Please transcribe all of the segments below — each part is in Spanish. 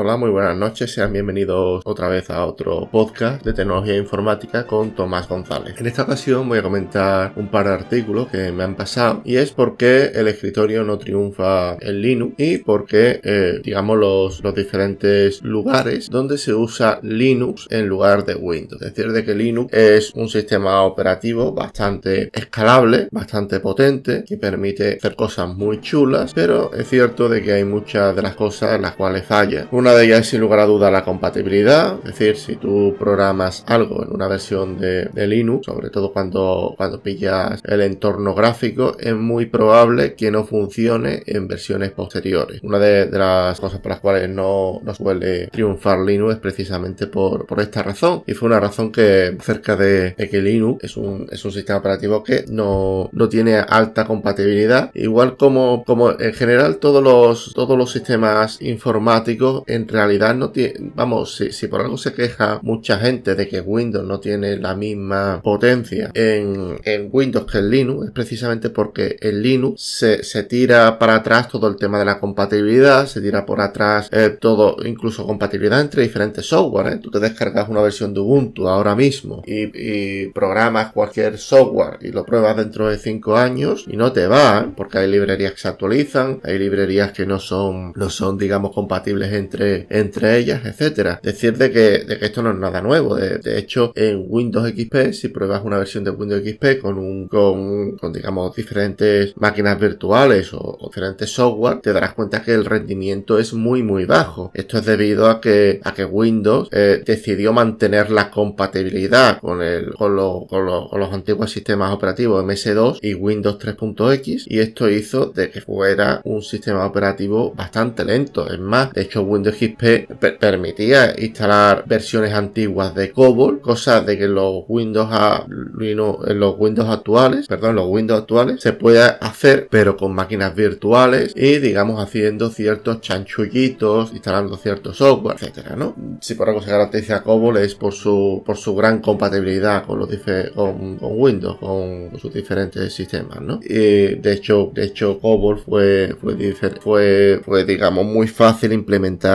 Hola, muy buenas noches, sean bienvenidos otra vez a otro podcast de tecnología informática con Tomás González. En esta ocasión voy a comentar un par de artículos que me han pasado y es por qué el escritorio no triunfa en Linux y por qué, eh, digamos, los, los diferentes lugares donde se usa Linux en lugar de Windows. Es decir, de que Linux es un sistema operativo bastante escalable, bastante potente, que permite hacer cosas muy chulas, pero es cierto de que hay muchas de las cosas en las cuales falla. Una de ellas es sin lugar a duda la compatibilidad, es decir, si tú programas algo en una versión de, Linux, sobre todo cuando, cuando pillas el entorno gráfico, es muy probable que no funcione en versiones posteriores. Una de, las cosas por las cuales no, no, suele triunfar Linux es precisamente por, por esta razón. Y fue una razón que cerca de, que Linux es un, es un sistema operativo que no, no tiene alta compatibilidad, igual como, como en general todos los, todos los sistemas informáticos en realidad no tiene, vamos, si, por algo se queja mucha gente de que Windows no tiene la misma potencia en, Windows que en Linux, es precisamente porque en Linux se, tira para atrás todo el tema de la compatibilidad, se tira por atrás eh, todo, incluso compatibilidad entre diferentes software. ¿eh? Tú te descargas una versión de Ubuntu ahora mismo y, programas cualquier software y lo pruebas dentro de 5 años y no te va, porque hay librerías que se actualizan, hay librerías que no son, no son, digamos, compatibles entre entre, ellas, etcétera. Decir de que, que esto no es nada nuevo. De, hecho, en Windows XP, si pruebas una versión de Windows XP con un, con, digamos, diferentes máquinas virtuales o, diferentes software, te darás cuenta que el rendimiento es muy, muy bajo. Esto es debido a que, a que Windows eh, decidió mantener la compatibilidad con el, con, con, con los antiguos sistemas operativos MS2 y Windows 3.x y esto hizo de que fuera un sistema operativo bastante lento. Es más, de hecho Windows XP permitía instalar versiones antiguas de COBOL, cosa de que los Windows a, en los Windows actuales, perdón, los Windows actuales se puede hacer, pero con máquinas virtuales y digamos haciendo ciertos chanchullitos, instalando cierto software, etcétera, ¿no? Si por algo se garantiza COBOL es por su por su gran compatibilidad con los con, con Windows, con sus diferentes sistemas, ¿no? Y de hecho, de hecho COBOL fue fue, fue, fue digamos muy fácil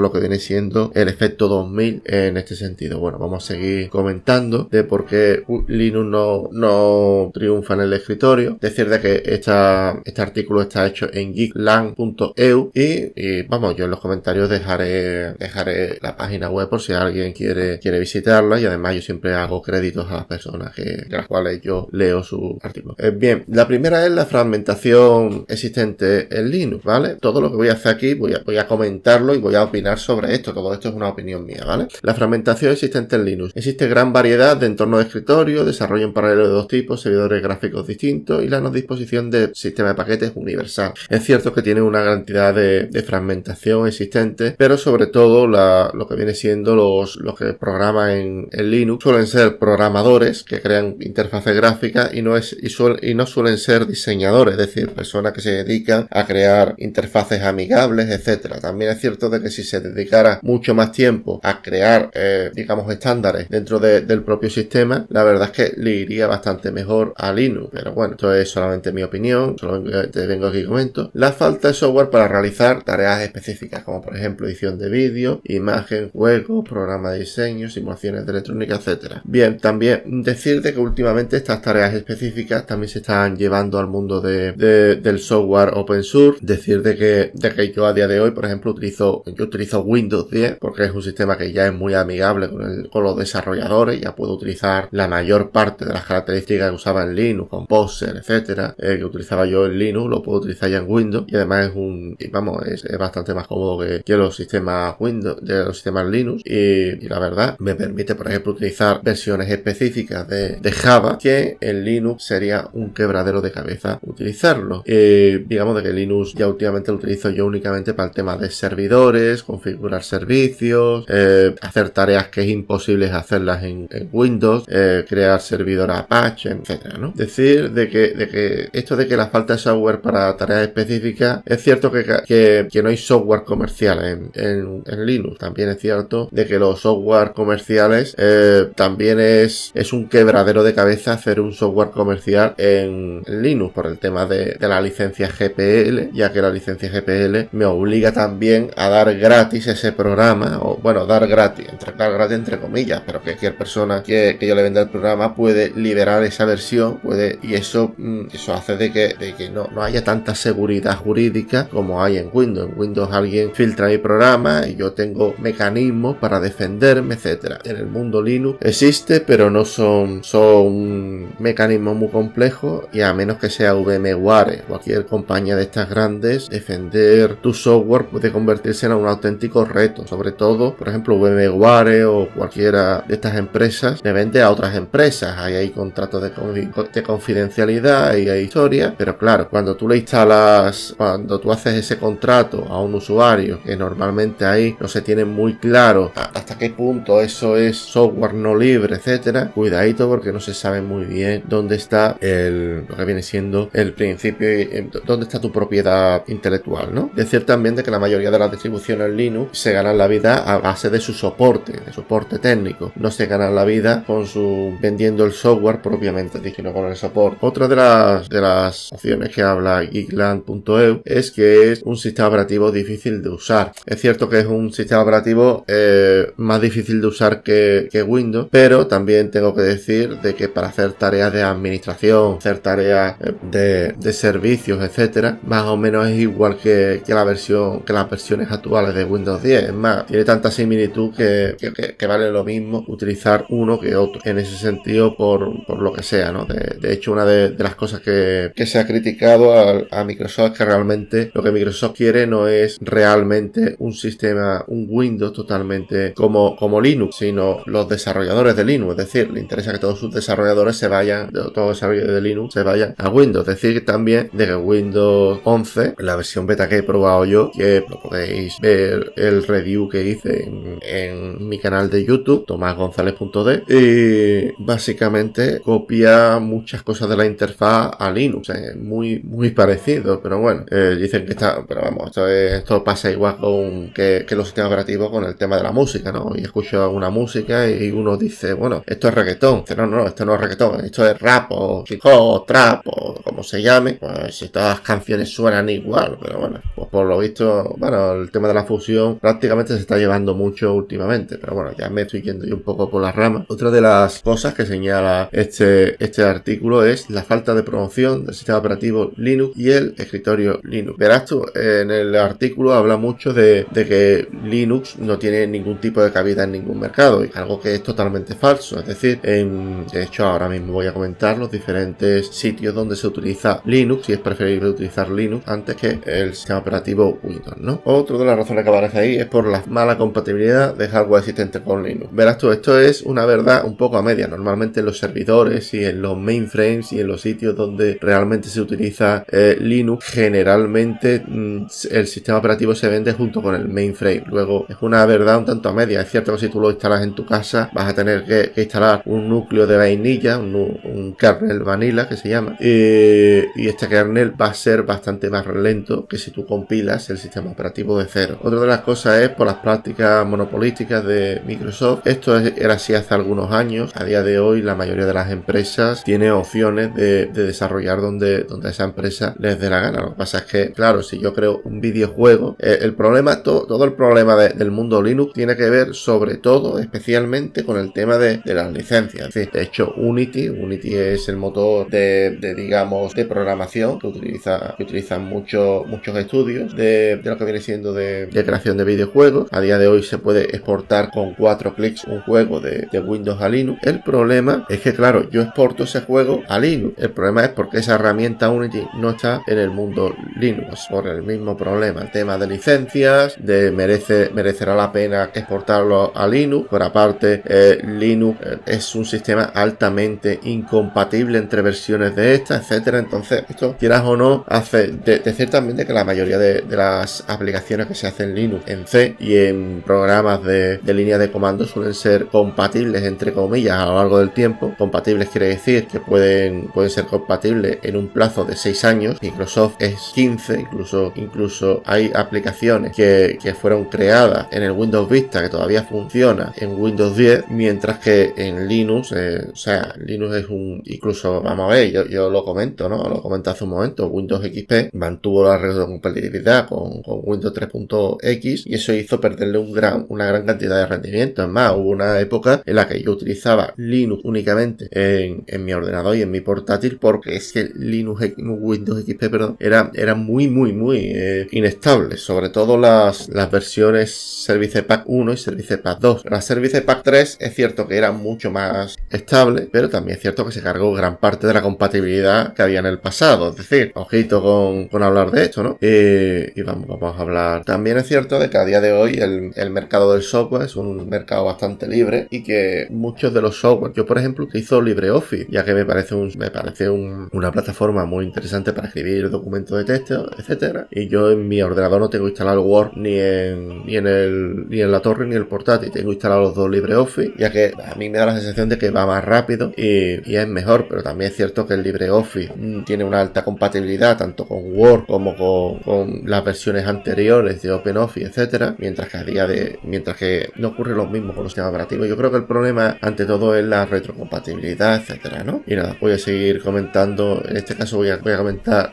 lo que viene siendo el efecto 2000 en este sentido. Bueno, vamos a seguir comentando de por qué Linux no, no triunfa en el escritorio. Decir de que esta, este artículo está hecho en geekland.eu y, vamos, yo en los comentarios dejaré, dejaré la página web por si alguien quiere, quiere visitarla y además yo siempre hago créditos a las personas que, de las cuales yo leo su artículo. Eh, bien, la primera es la fragmentación existente en Linux, ¿vale? Todo lo que voy a hacer aquí voy a, voy a comentarlo y voy a opinar sobre esto. Todo esto es una opinión mía, ¿vale? La fragmentación existente en Linux. Existe gran variedad de entornos de escritorio, desarrollo en paralelo de dos tipos, servidores gráficos distintos y la no disposición de sistema de paquetes universal. Es cierto que tiene una cantidad de, fragmentación existente, pero sobre todo lo que viene siendo los, los que programan en, Linux suelen ser programadores que crean interfaces gráficas y no, es, y, y no suelen ser diseñadores, es decir, personas que se dedican a crear interfaces amigables, etcétera. También es cierto de que si se dedicara mucho más tiempo a crear, eh, digamos, estándares dentro del propio sistema, la verdad es que le iría bastante mejor a Linux. Pero bueno, esto es solamente mi opinión, solamente vengo aquí y comento. La falta de software para realizar tareas específicas, como por ejemplo edición de vídeo, imagen, juegos, programa de diseño, simulaciones de electrónica, etcétera. Bien, también decirte que últimamente estas tareas específicas también se están llevando al mundo de, del software open source. Decir de que, de que yo a día de hoy, por ejemplo, utilizo, yo utilizo Windows 10 porque es un sistema que ya es muy amigable con, los desarrolladores, ya puedo utilizar la mayor parte de las características que usaba en Linux, con Poser, etcétera, eh, que utilizaba yo en Linux, lo puedo utilizar ya en Windows y además es un, vamos, es, bastante más cómodo que, los sistemas Windows, de los sistemas Linux y, la verdad me permite, por ejemplo, utilizar versiones específicas de, Java que en Linux sería un quebradero de cabeza utilizarlo. Eh, digamos de que Linux ya últimamente lo utilizo yo únicamente para el tema de servidores, configurar servicios, eh, hacer tareas que es imposible hacerlas en, Windows, eh, crear servidor Apache, etcétera, ¿no? Decir de que, de que esto de que la falta de software para tareas específicas, es cierto que, que, no hay software comercial en, en, Linux. También es cierto de que los software comerciales eh, también es, es un quebradero de cabeza hacer un software comercial en, Linux por el tema de, de la licencia GPL, ya que la licencia GPL me obliga también a dar gratis gratis ese programa, o bueno, dar gratis, entre, dar gratis entre comillas, pero que cualquier persona que, yo le venda el programa puede liberar esa versión, puede, y eso, mm, eso hace de que, de que no, no haya tanta seguridad jurídica como hay en Windows. En Windows alguien filtra mi programa y yo tengo mecanismos para defenderme, etcétera. En el mundo Linux existe, pero no son, son mecanismos muy complejos y a menos que sea VMware, cualquier compañía de estas grandes, defender tu software puede convertirse en un auténtico reto. Sobre todo, por ejemplo, VMware o cualquiera de estas empresas le vende a otras empresas. Ahí hay contratos de, de confidencialidad y hay historia, pero claro, cuando tú le instalas, cuando tú haces ese contrato a un usuario, que normalmente ahí no se tiene muy claro hasta qué punto eso es software no libre, etcétera, cuidadito porque no se sabe muy bien dónde está el, lo que viene siendo el principio y dónde está tu propiedad intelectual, ¿no? Decir también de que la mayoría de las distribuciones Linux se ganan la vida a base de su soporte, de soporte técnico. No se ganan la vida con su vendiendo el software propiamente, sino con el soporte. Otra de las, de las opciones que habla geekland.eu es que es un sistema operativo difícil de usar. Es cierto que es un sistema operativo eh, más difícil de usar que, que Windows, pero también tengo que decir de que para hacer tareas de administración, hacer tareas eh, de, de servicios, etcétera, más o menos es igual que, que, la versión, que las versiones actuales de Windows 10. Es más, tiene tanta similitud que, que, vale lo mismo utilizar uno que otro. En ese sentido, por, por lo que sea, ¿no? De, hecho, una de, las cosas que, que se ha criticado a, a, Microsoft es que realmente lo que Microsoft quiere no es realmente un sistema, un Windows totalmente como, como Linux, sino los desarrolladores de Linux. Es decir, le interesa que todos sus desarrolladores se vayan, todos los desarrolladores de Linux se vayan a Windows. Es decir, también de que Windows 11, la versión beta que he probado yo, que lo podéis ver el review que hice en, en mi canal de YouTube, tomasgonzalez.de, y básicamente copia muchas cosas de la interfaz a Linux. Es muy, muy parecido, pero bueno, eh, dicen que está, pero vamos, esto, esto pasa igual con que, que, los sistemas operativos con el tema de la música, ¿no? Y escucho una música y uno dice, bueno, esto es reggaetón. Dice, no, no, esto no es reggaetón, esto es rap o hip hop, trap o como se llame. Pues si todas las canciones suenan igual, pero bueno, pues por lo visto, bueno, el tema de la fusión prácticamente se está llevando mucho últimamente, pero bueno, ya me estoy yendo yo un poco por las ramas. Otra de las cosas que señala este, este artículo es la falta de promoción del sistema operativo Linux y el escritorio Linux. Verás tú, en el artículo habla mucho de, de que Linux no tiene ningún tipo de cabida en ningún mercado, y algo que es totalmente falso. Es decir, en, de hecho ahora mismo voy a comentar los diferentes sitios donde se utiliza Linux y es preferible utilizar Linux antes que el sistema operativo Windows, ¿no? Otra de las razones que ahí es por la mala compatibilidad de hardware existente con Linux. Verás tú, esto es una verdad un poco a media. Normalmente en los servidores y en los mainframes y en los sitios donde realmente se utiliza eh, Linux, generalmente mmm, el sistema operativo se vende junto con el mainframe. Luego es una verdad un tanto a media. Es cierto que si tú lo instalas en tu casa vas a tener que, instalar un núcleo de vainilla, un, kernel vanilla que se llama. Eh, y este kernel va a ser bastante más lento que si tú compilas el sistema operativo de cero. Otra las cosas es por las prácticas monopolísticas de Microsoft. Esto era así hace algunos años. A día de hoy la mayoría de las empresas tiene opciones de, de desarrollar donde, donde esa empresa les dé la gana. Lo que pasa es que, claro, si yo creo un videojuego, eh, el problema, to, todo el problema de, del mundo Linux tiene que ver sobre todo, especialmente con el tema de, las licencias. de hecho, Unity, Unity es el motor de, digamos, de programación que utiliza, que utilizan muchos muchos estudios de, de, lo que viene siendo de, de, de videojuegos. A día de hoy se puede exportar con cuatro clics un juego de, Windows a Linux. El problema es que, claro, yo exporto ese juego a Linux. El problema es porque esa herramienta Unity no está en el mundo Linux por el mismo problema. El tema de licencias, de merece, merecerá la pena exportarlo a Linux. Por aparte, eh, Linux eh, es un sistema altamente incompatible entre versiones de esta, etcétera. Entonces, esto, quieras o no, hace de, de que la mayoría de, de, las aplicaciones que se hacen en Linux, en C y en programas de, de línea de comando suelen ser compatibles, entre comillas, a lo largo del tiempo. Compatibles quiere decir que pueden, pueden ser compatibles en un plazo de 6 años. Microsoft es 15, incluso, incluso hay aplicaciones que, que fueron creadas en el Windows Vista que todavía funciona en Windows 10, mientras que en Linux, eh, o sea, Linux es un, incluso, vamos a ver, yo, yo lo comento, ¿no? Lo comenté hace un momento, Windows XP mantuvo la retrocompatibilidad con, con Windows 3.1 Y eso hizo perderle una gran cantidad de rendimiento. Es más, hubo una época en la que yo utilizaba Linux únicamente en, mi ordenador y en mi portátil porque es que Linux, Windows XP, perdón, era, era muy, muy, muy eh, inestable. Sobre todo las, versiones Service Pack 1 y Service Pack 2. La Service Pack 3 es cierto que era mucho más estable, pero también es cierto que se cargó gran parte de la compatibilidad que había en el pasado. Es decir, ojito con, hablar de esto, ¿no? y vamos, vamos a hablar. También es cierto de que a día de hoy el, el mercado del software es un mercado bastante libre y que muchos de los software, yo por ejemplo utilizo LibreOffice, ya que me parece un, me parece una plataforma muy interesante para escribir documentos de texto, etcétera. Y yo en mi ordenador no tengo instalado Word ni en, ni en el, ni en la torre ni en el portátil, tengo instalado los dos LibreOffice, ya que a mí me da la sensación de que va más rápido y, y es mejor, pero también es cierto que el LibreOffice mm, tiene una alta compatibilidad tanto con Word como con, con las versiones anteriores de OpenOffice, etcétera, mientras que a día de, mientras que no ocurre lo mismo con los sistemas operativos. Yo creo que el problema ante todo es la retrocompatibilidad, etcétera, ¿no? Y nada, voy a seguir comentando, en este caso voy a, comentar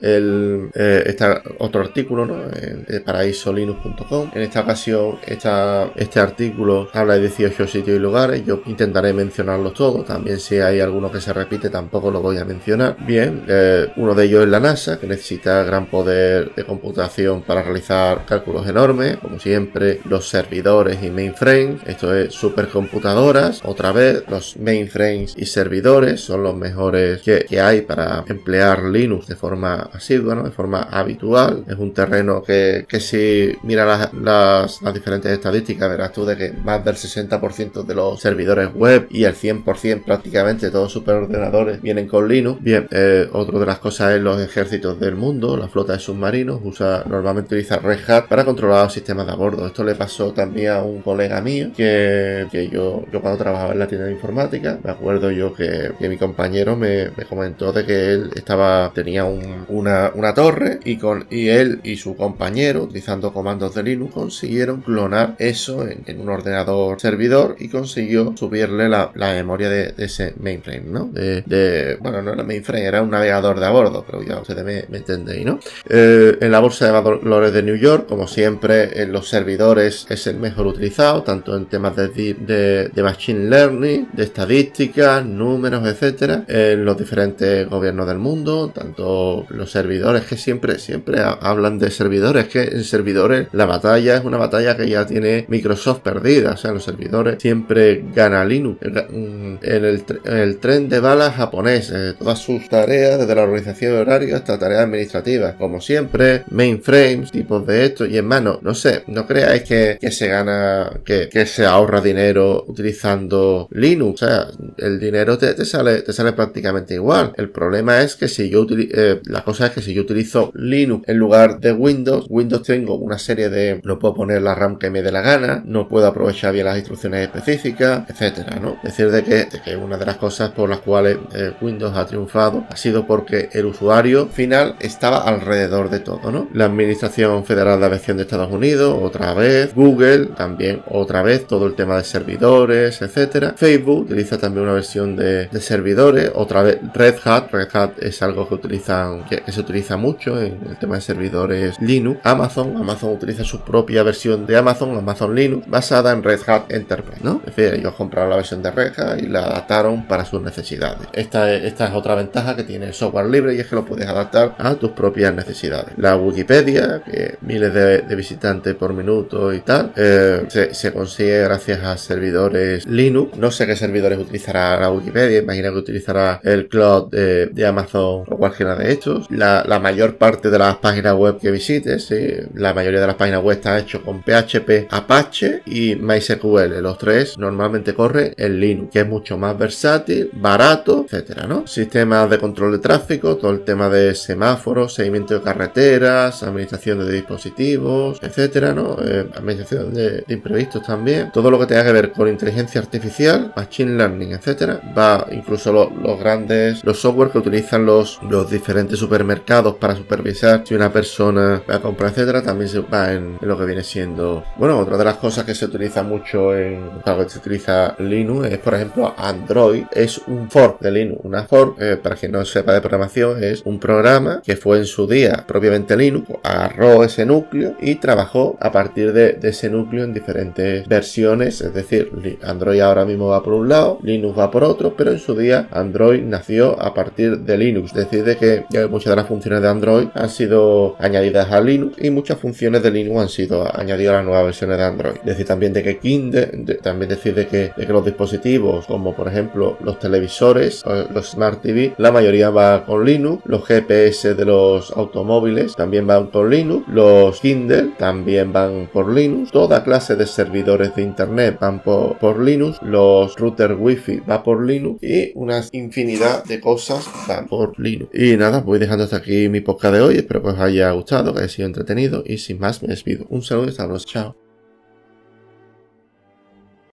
el, este otro artículo, ¿no? Paraísolinux.com. En esta ocasión, este artículo habla de 18 sitios y lugares, yo intentaré mencionarlos todos, también si hay alguno que se repite tampoco lo voy a mencionar. Bien, eh, uno de ellos es la NASA, que necesita gran poder de computación para realizar cálculos enormes, como siempre, los servidores y mainframes, esto es supercomputadoras, otra vez los mainframes y servidores son los mejores que, hay para emplear Linux de forma asidua, de forma habitual. Es un terreno que, si mira las, las, diferentes estadísticas verás tú de que más del 60% de los servidores web y el 100% prácticamente todos los superordenadores vienen con Linux. Bien, eh, otra de las cosas es los ejércitos del mundo, la flota de submarinos usa normalmente utiliza Red Hat para controlar los sistemas de a bordo. Esto le pasó también a un colega mío que, yo, cuando trabajaba en la tienda de informática, me acuerdo yo que, mi compañero me, comentó de que él estaba, tenía una, una, torre y, con, y él y su compañero, utilizando comandos de Linux, consiguieron clonar eso en, un ordenador servidor y consiguió subirle la, memoria de, ese mainframe, ¿no? De, bueno, no era mainframe, era un navegador de a bordo, pero ya ustedes me, me entendéis, ¿no? Eh, en la bolsa de valores de New York, como siempre, en los servidores es el mejor utilizado, tanto en temas de machine learning, de estadísticas, números, etcétera, en los diferentes gobiernos del mundo, tanto los servidores que siempre, siempre hablan de servidores, que en servidores la batalla es una batalla que ya tiene Microsoft perdida, o sea, los servidores siempre gana Linux. En el, tren de balas japonés, eh, todas sus tareas, desde la organización horaria hasta tareas administrativas, como siempre, mainframes, tipos de esto, y mano, no sé, no creáis que, se gana, que, que se ahorra dinero utilizando Linux, o sea, el dinero te, sale, te sale prácticamente igual. El problema es que si yo utilizo, eh, la cosa es que si yo utilizo Linux en lugar de Windows, Windows tengo una serie de, no puedo poner la RAM que me dé la gana, no puedo aprovechar bien las instrucciones específicas, etcétera, ¿no? Es decir, de que, que una de las cosas por las cuales eh, Windows ha triunfado ha sido porque el usuario final estaba alrededor de todo, ¿no? La Administración Federal de Aviación de Estados Unidos, otra vez, Google, también otra vez, todo el tema de servidores, etcétera. Facebook utiliza también una versión de, servidores. Otra vez Red Hat. Red Hat es algo que utilizan, que, se utiliza mucho en el tema de servidores Linux. Amazon. Amazon utiliza su propia versión de Amazon, Amazon Linux, basada en Red Hat Enterprise, ¿no? Es decir, ellos compraron la versión de Red Hat y la adaptaron para sus necesidades. Esta, esta es otra ventaja que tiene el software libre y es que lo puedes adaptar a tus propias necesidades. La Wikipedia, que miles de, visitantes por minuto y tal, eh, se, se consigue gracias a servidores Linux. No sé qué servidores utilizará la Wikipedia, imagina que utilizará el cloud de, Amazon o cualquiera de estos. La, mayor parte de las páginas web que visites, la mayoría de las páginas web está hecho con PHP, Apache y MySQL. Los tres normalmente corre en Linux, que es mucho más versátil, barato, etcétera, ¿no? Sistemas de control de tráfico, todo el tema de semáforos, seguimiento de carreteras, administración de dispositivos, etcétera, ¿no? Eh, administración de, imprevistos también. Todo lo que tenga que ver con inteligencia artificial, machine learning, etcétera, va incluso los grandes, los software que utilizan los, los diferentes supermercados para supervisar si una persona va a comprar, etcétera, también se va en, lo que viene siendo. Bueno, otra de las cosas que se utiliza mucho en para que se utiliza Linux es, por ejemplo, Android es un fork de Linux. Una fork, eh, para quien no sepa de programación, es un programa que fue en su día propiamente Linux, agarró ese núcleo y trabajó a partir de, ese núcleo en diferentes versiones, es decir, Android ahora mismo va por un lado, Linux va por otro, pero en su día Android nació a partir de Linux, es decir, de que muchas de las funciones de Android han sido añadidas a Linux y muchas funciones de Linux han sido añadidas a las nuevas versiones de Android. Decir, también de que Kindle, también decir de que, de que los dispositivos, como por ejemplo los televisores, los Smart TV, la mayoría va con Linux, los GPS de los automóviles también van con Linux, los Kindle también van por Linux, toda clase de servidores de internet van por, Linux, los routers wifi va por Linux y una infinidad de cosas van por Linux. Y nada, voy dejando hasta aquí mi podcast de hoy, espero que os haya gustado, que haya sido entretenido y sin más me despido. Un saludo y hasta luego, chao.